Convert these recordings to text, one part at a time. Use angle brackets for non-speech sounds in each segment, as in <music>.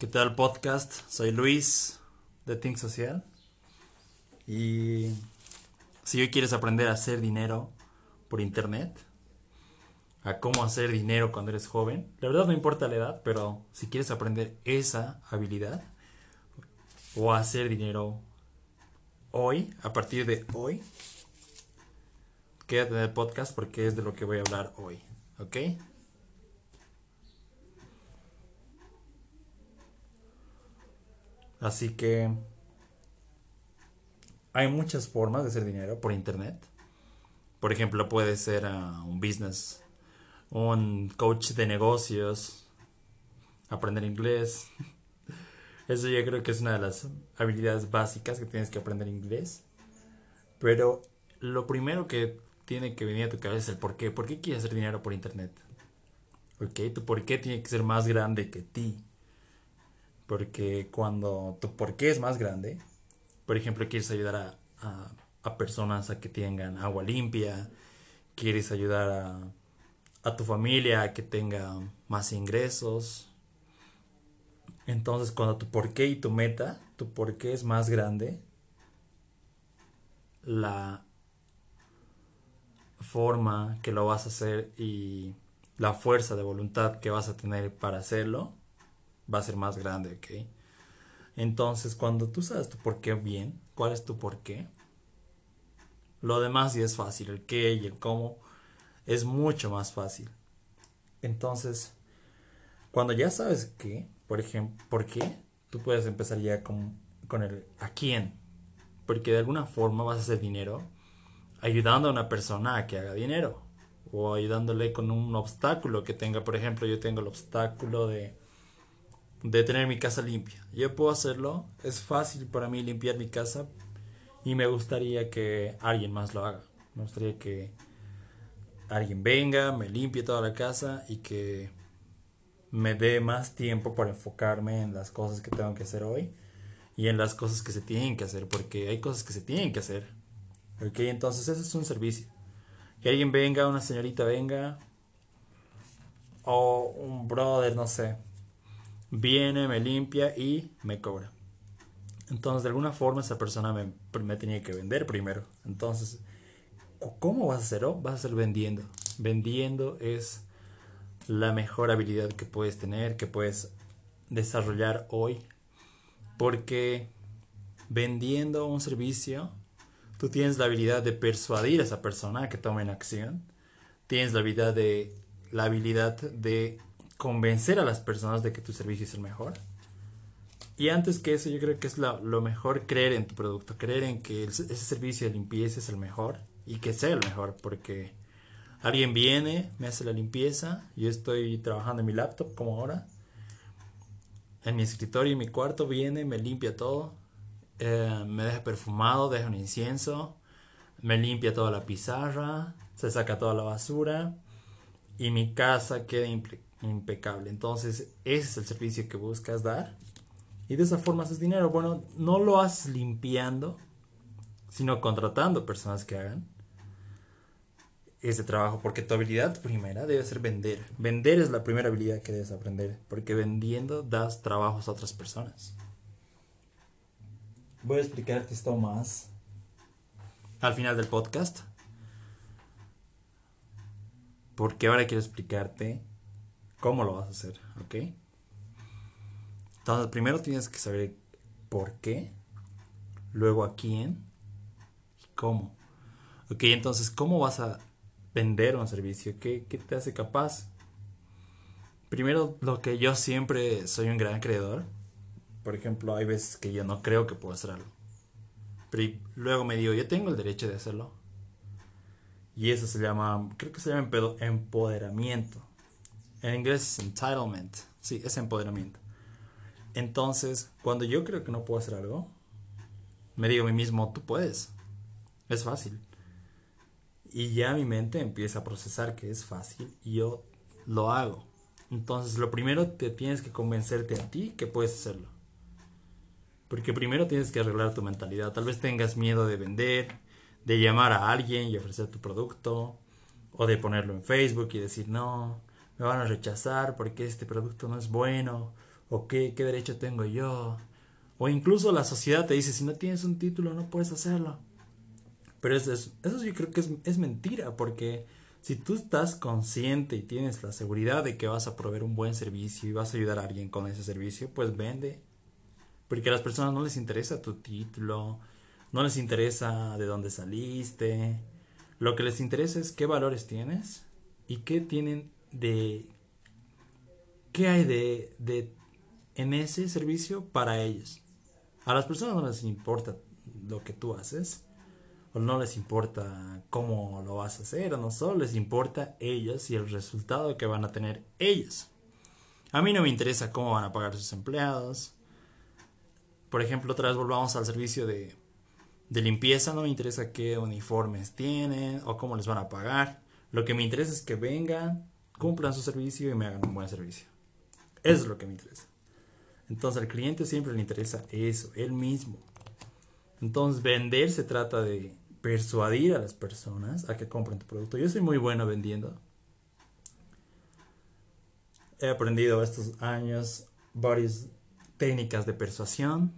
¿Qué tal podcast? Soy Luis de Think Social. Y si hoy quieres aprender a hacer dinero por internet, a cómo hacer dinero cuando eres joven, la verdad no importa la edad, pero si quieres aprender esa habilidad o hacer dinero hoy, a partir de hoy, quédate en el podcast porque es de lo que voy a hablar hoy, ¿ok? Así que hay muchas formas de hacer dinero por internet. Por ejemplo, puede ser ah, un business, un coach de negocios, aprender inglés. <laughs> Eso yo creo que es una de las habilidades básicas que tienes que aprender inglés. Pero lo primero que tiene que venir a tu cabeza es el por qué. ¿Por qué quieres hacer dinero por internet? ¿Ok? Tu por qué tiene que ser más grande que ti. Porque cuando tu por qué es más grande, por ejemplo, quieres ayudar a, a, personas a que tengan agua limpia, quieres ayudar a, a tu familia a que tenga más ingresos. Entonces, cuando tu por qué y tu meta, tu por qué es más grande, la forma que lo vas a hacer y la fuerza de voluntad que vas a tener para hacerlo va a ser más grande, ¿ok? Entonces, cuando tú sabes tu por qué bien, cuál es tu por qué, lo demás sí es fácil, el qué y el cómo es mucho más fácil. Entonces, cuando ya sabes qué, por ejemplo, por qué, tú puedes empezar ya con, con el a quién. Porque de alguna forma vas a hacer dinero ayudando a una persona a que haga dinero. O ayudándole con un obstáculo que tenga. Por ejemplo, yo tengo el obstáculo de de tener mi casa limpia. Yo puedo hacerlo, es fácil para mí limpiar mi casa y me gustaría que alguien más lo haga. Me gustaría que alguien venga, me limpie toda la casa y que me dé más tiempo para enfocarme en las cosas que tengo que hacer hoy y en las cosas que se tienen que hacer, porque hay cosas que se tienen que hacer. Ok, entonces ese es un servicio. Que alguien venga, una señorita venga, o un brother, no sé, viene, me limpia y me cobra. Entonces, de alguna forma, esa persona me, me tenía que vender primero. Entonces, ¿cómo vas a hacerlo? Vas a hacer vendiendo. Vendiendo es la mejor habilidad que puedes tener, que puedes desarrollar hoy. Porque vendiendo un servicio, tú tienes la habilidad de persuadir a esa persona a que tome acción. Tienes la habilidad de la habilidad de convencer a las personas de que tu servicio es el mejor. Y antes que eso, yo creo que es lo mejor creer en tu producto, creer en que ese servicio de limpieza es el mejor y que sea el mejor, porque alguien viene, me hace la limpieza, yo estoy trabajando en mi laptop como ahora, en mi escritorio, en mi cuarto, viene, me limpia todo, eh, me deja perfumado, deja un incienso, me limpia toda la pizarra, se saca toda la basura y mi casa queda impecable. Entonces, ese es el servicio que buscas dar. Y de esa forma haces dinero. Bueno, no lo haces limpiando, sino contratando personas que hagan ese trabajo. Porque tu habilidad primera debe ser vender. Vender es la primera habilidad que debes aprender. Porque vendiendo das trabajos a otras personas. Voy a explicarte esto más al final del podcast. Porque ahora quiero explicarte cómo lo vas a hacer, ¿ok? Entonces, primero tienes que saber por qué, luego a quién y cómo. Ok, entonces, ¿cómo vas a vender un servicio? ¿Qué, qué te hace capaz? Primero, lo que yo siempre soy un gran creador. Por ejemplo, hay veces que yo no creo que puedo hacer algo. Pero luego me digo, yo tengo el derecho de hacerlo. Y eso se llama, creo que se llama empoderamiento. En inglés es entitlement. Sí, es empoderamiento. Entonces, cuando yo creo que no puedo hacer algo, me digo a mí mismo, tú puedes. Es fácil. Y ya mi mente empieza a procesar que es fácil y yo lo hago. Entonces, lo primero te tienes que convencerte a ti que puedes hacerlo. Porque primero tienes que arreglar tu mentalidad. Tal vez tengas miedo de vender, de llamar a alguien y ofrecer tu producto, o de ponerlo en Facebook y decir, no, me van a rechazar porque este producto no es bueno ¿O qué, qué derecho tengo yo? O incluso la sociedad te dice, si no tienes un título no puedes hacerlo. Pero eso, eso yo creo que es, es mentira, porque si tú estás consciente y tienes la seguridad de que vas a proveer un buen servicio y vas a ayudar a alguien con ese servicio, pues vende. Porque a las personas no les interesa tu título, no les interesa de dónde saliste. Lo que les interesa es qué valores tienes y qué tienen de... ¿Qué hay de, de en ese servicio para ellos? A las personas no les importa lo que tú haces o no les importa cómo lo vas a hacer, o no solo les importa ellos y el resultado que van a tener ellos. A mí no me interesa cómo van a pagar sus empleados. Por ejemplo, otra vez volvamos al servicio de, de limpieza, no me interesa qué uniformes tienen o cómo les van a pagar. Lo que me interesa es que vengan, cumplan su servicio y me hagan un buen servicio. Eso es lo que me interesa. Entonces al cliente siempre le interesa eso, él mismo. Entonces vender se trata de persuadir a las personas a que compren tu producto. Yo soy muy bueno vendiendo. He aprendido estos años varias técnicas de persuasión.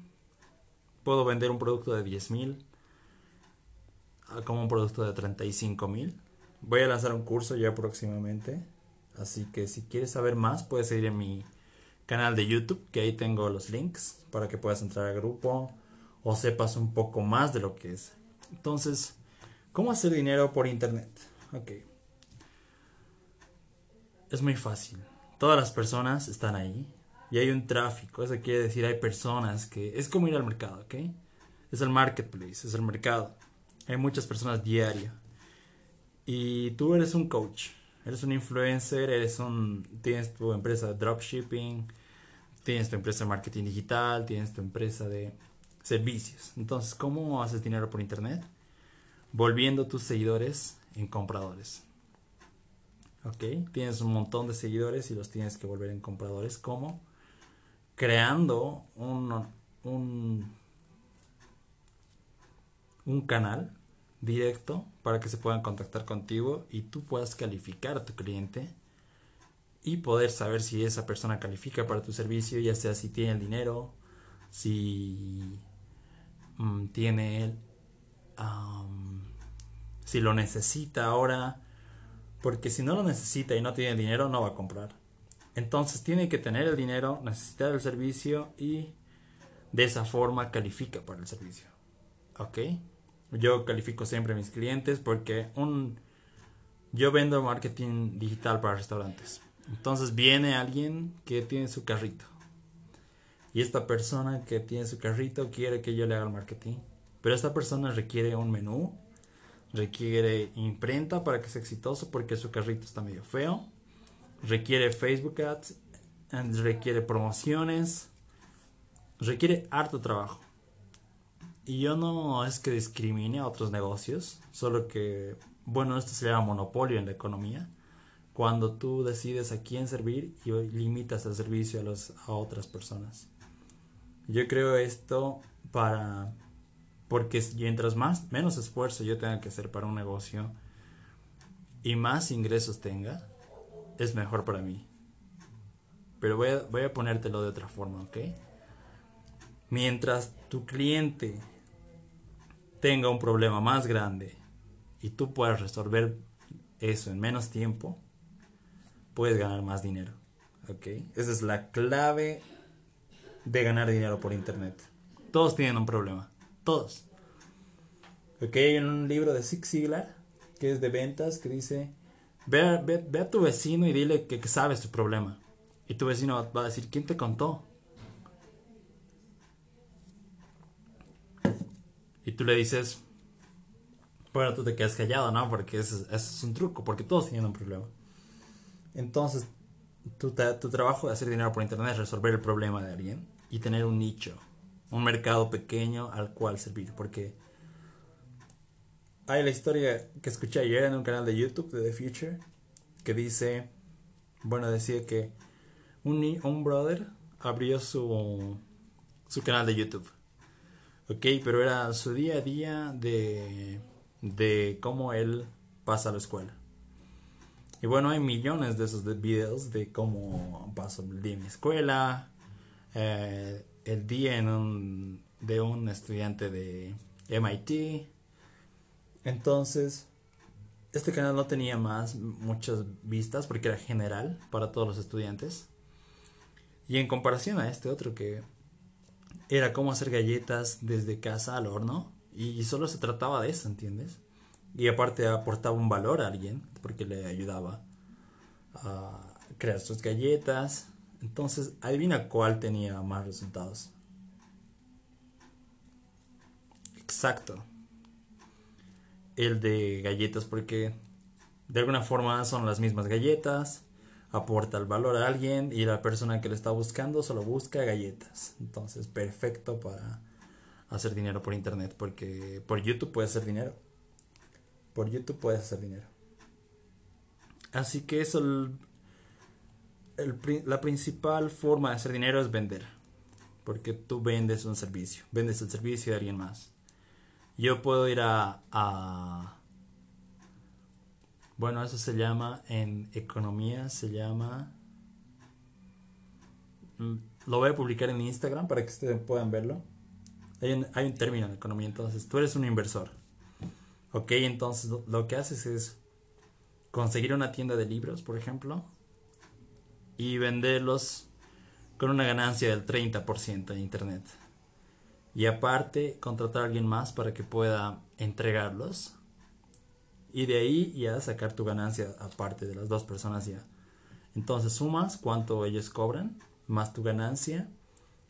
Puedo vender un producto de 10 mil como un producto de 35 mil. Voy a lanzar un curso ya próximamente. Así que si quieres saber más, puedes ir en mi canal de YouTube, que ahí tengo los links para que puedas entrar al grupo o sepas un poco más de lo que es entonces, ¿cómo hacer dinero por internet? Ok. Es muy fácil. Todas las personas están ahí y hay un tráfico. Eso quiere decir hay personas que... Es como ir al mercado, ¿ok? Es el marketplace, es el mercado. Hay muchas personas diario. Y tú eres un coach, eres un influencer, eres un... Tienes tu empresa de dropshipping, tienes tu empresa de marketing digital, tienes tu empresa de servicios. Entonces, ¿cómo haces dinero por internet? Volviendo tus seguidores en compradores. ¿Ok? Tienes un montón de seguidores y los tienes que volver en compradores. ¿Cómo? Creando un, un, un canal directo para que se puedan contactar contigo y tú puedas calificar a tu cliente y poder saber si esa persona califica para tu servicio, ya sea si tiene el dinero, si Mm, tiene él, si lo necesita ahora, porque si no lo necesita y no tiene dinero, no va a comprar. Entonces tiene que tener el dinero, necesitar el servicio y de esa forma califica para el servicio. ¿Ok? Yo califico siempre a mis clientes porque un, yo vendo marketing digital para restaurantes. Entonces viene alguien que tiene su carrito y esta persona que tiene su carrito quiere que yo le haga el marketing. Pero esta persona requiere un menú, requiere imprenta para que sea exitoso porque su carrito está medio feo, requiere Facebook Ads, requiere promociones, requiere harto trabajo. Y yo no es que discrimine a otros negocios, solo que, bueno, esto se llama monopolio en la economía. Cuando tú decides a quién servir y limitas el servicio a, los, a otras personas. Yo creo esto para porque mientras más menos esfuerzo yo tenga que hacer para un negocio y más ingresos tenga, es mejor para mí. Pero voy voy a ponértelo de otra forma, ¿ok? Mientras tu cliente tenga un problema más grande y tú puedas resolver eso en menos tiempo, puedes ganar más dinero. ¿Ok? Esa es la clave de ganar dinero por internet. Todos tienen un problema. Todos. Ok, hay un libro de Zig Ziglar que es de ventas que dice: ve a, ve, a tu vecino y dile que, sabes tu problema. Y tu vecino va a decir: ¿Quién te contó? Y tú le dices: Bueno, tú te quedas callado, ¿no? Porque ese, es un truco, porque todos tienen un problema. Entonces, tu, tu trabajo de hacer dinero por internet es resolver el problema de alguien y tener un nicho, un mercado pequeño al cual servir. Porque hay la historia que escuché ayer en un canal de YouTube de The Future que dice, bueno, decía que un, un brother abrió su, su canal de YouTube. Ok, pero era su día a día de, de cómo él pasa a la escuela. Y bueno, hay millones de esos videos de cómo paso el día en mi escuela, eh, el día de un estudiante de MIT. Entonces, este canal no tenía más muchas vistas porque era general para todos los estudiantes. Y en comparación a este otro que era cómo hacer galletas desde casa al horno y solo se trataba de eso, ¿entiendes? Y aparte aportaba un valor a alguien porque le ayudaba a crear sus galletas. Entonces, adivina cuál tenía más resultados. Exacto. El de galletas porque de alguna forma son las mismas galletas, aporta el valor a alguien y la persona que le está buscando solo busca galletas. Entonces, perfecto para hacer dinero por internet porque por YouTube puedes hacer dinero. Por YouTube puedes hacer dinero. Así que eso, la principal forma de hacer dinero es vender. Porque tú vendes un servicio, vendes el servicio de alguien más. Yo puedo ir a, bueno, eso se llama en economía, se llama... Mm, lo voy a publicar en Instagram para que ustedes puedan verlo. Hay un, hay un término en economía, entonces tú eres un inversor. Ok, entonces lo que haces es conseguir una tienda de libros, por ejemplo, y venderlos con una ganancia del 30% en Internet. Y aparte, contratar a alguien más para que pueda entregarlos. Y de ahí ya sacar tu ganancia aparte de las dos personas ya. Entonces sumas cuánto ellos cobran, más tu ganancia.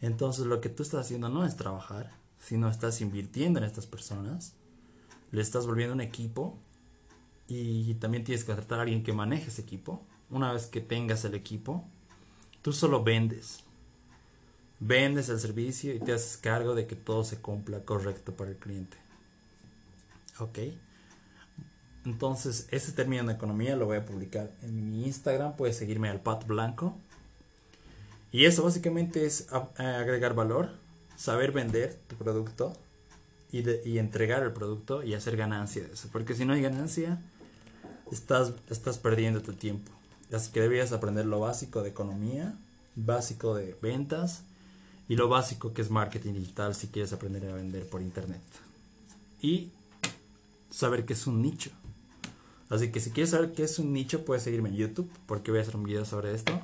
Entonces lo que tú estás haciendo no es trabajar, sino estás invirtiendo en estas personas. Le estás volviendo un equipo y también tienes que contratar a alguien que maneje ese equipo. Una vez que tengas el equipo, tú solo vendes. Vendes el servicio y te haces cargo de que todo se cumpla correcto para el cliente. ¿Ok? Entonces, ese término de economía lo voy a publicar en mi Instagram. Puedes seguirme al Pat Blanco. Y eso básicamente es agregar valor, saber vender tu producto y, y entregar el producto y hacer ganancia de eso. Porque si no hay ganancia, estás, estás perdiendo tu tiempo. Así que debías aprender lo básico de economía, básico de ventas y lo básico que es marketing digital si quieres aprender a vender por internet. Y saber que es un nicho. Así que si quieres saber qué es un nicho, puedes seguirme en YouTube porque voy a hacer un video sobre esto.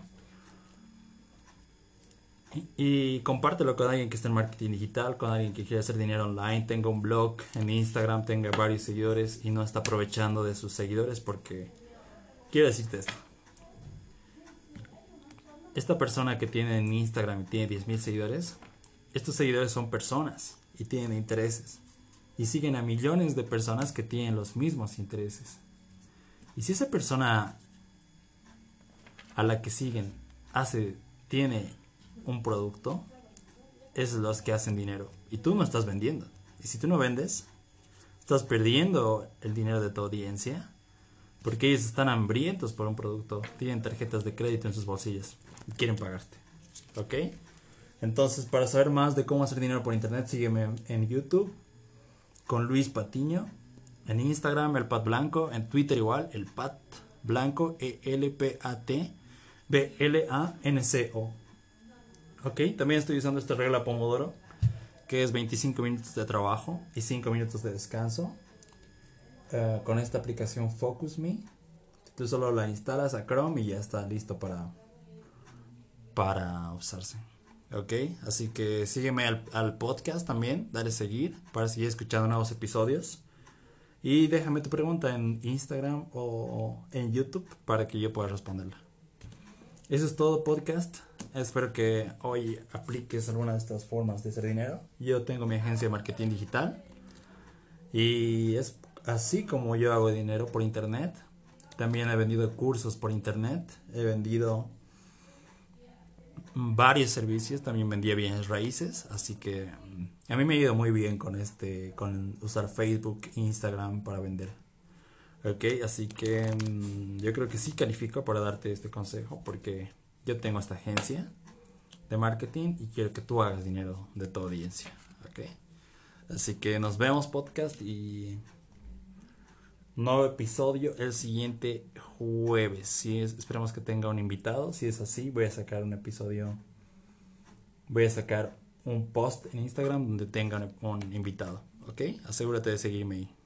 Y, compártelo con alguien que esté en marketing digital, con alguien que quiere hacer dinero online, tenga un blog en Instagram, tenga varios seguidores y no está aprovechando de sus seguidores porque quiero decirte esto. Esta persona que tiene en Instagram y tiene 10.000 seguidores, estos seguidores son personas y tienen intereses. Y siguen a millones de personas que tienen los mismos intereses. Y si esa persona a la que siguen hace, tiene un producto, es los que hacen dinero. Y tú no estás vendiendo. Y si tú no vendes, estás perdiendo el dinero de tu audiencia. Porque ellos están hambrientos por un producto. Tienen tarjetas de crédito en sus bolsillos. Y quieren pagarte. ¿Ok? Entonces, para saber más de cómo hacer dinero por internet, sígueme en YouTube con Luis Patiño. En Instagram, el Pat Blanco. En Twitter igual, el Pat Blanco. E-L-P-A-T. B-L-A-N-C-O. Ok, también estoy usando esta regla Pomodoro, que es 25 minutos de trabajo y 5 minutos de descanso. Eh, con esta aplicación Focus Me, tú solo la instalas a Chrome y ya está listo para, para usarse. Ok, así que sígueme al, podcast también, dale seguir para seguir escuchando nuevos episodios. Y déjame tu pregunta en Instagram o en YouTube para que yo pueda responderla. Eso es todo podcast. Espero que hoy apliques alguna de estas formas de hacer dinero. Yo tengo mi agencia de marketing digital y es así como yo hago dinero por internet. También he vendido cursos por internet. He vendido varios servicios. También vendía bienes raíces. Así que mm, a mí me ha ido muy bien con este, con usar Facebook, Instagram para vender. Ok, así que mm, yo creo que sí califico para darte este consejo porque yo tengo esta agencia de marketing y quiero que tú hagas dinero de tu audiencia. ¿ok? Así que nos vemos podcast y nuevo episodio el siguiente jueves. Si esperamos que tenga un invitado. Si es así, voy a sacar un episodio voy a sacar un post en Instagram donde tengan un invitado. ¿Ok? Asegúrate de seguirme ahí.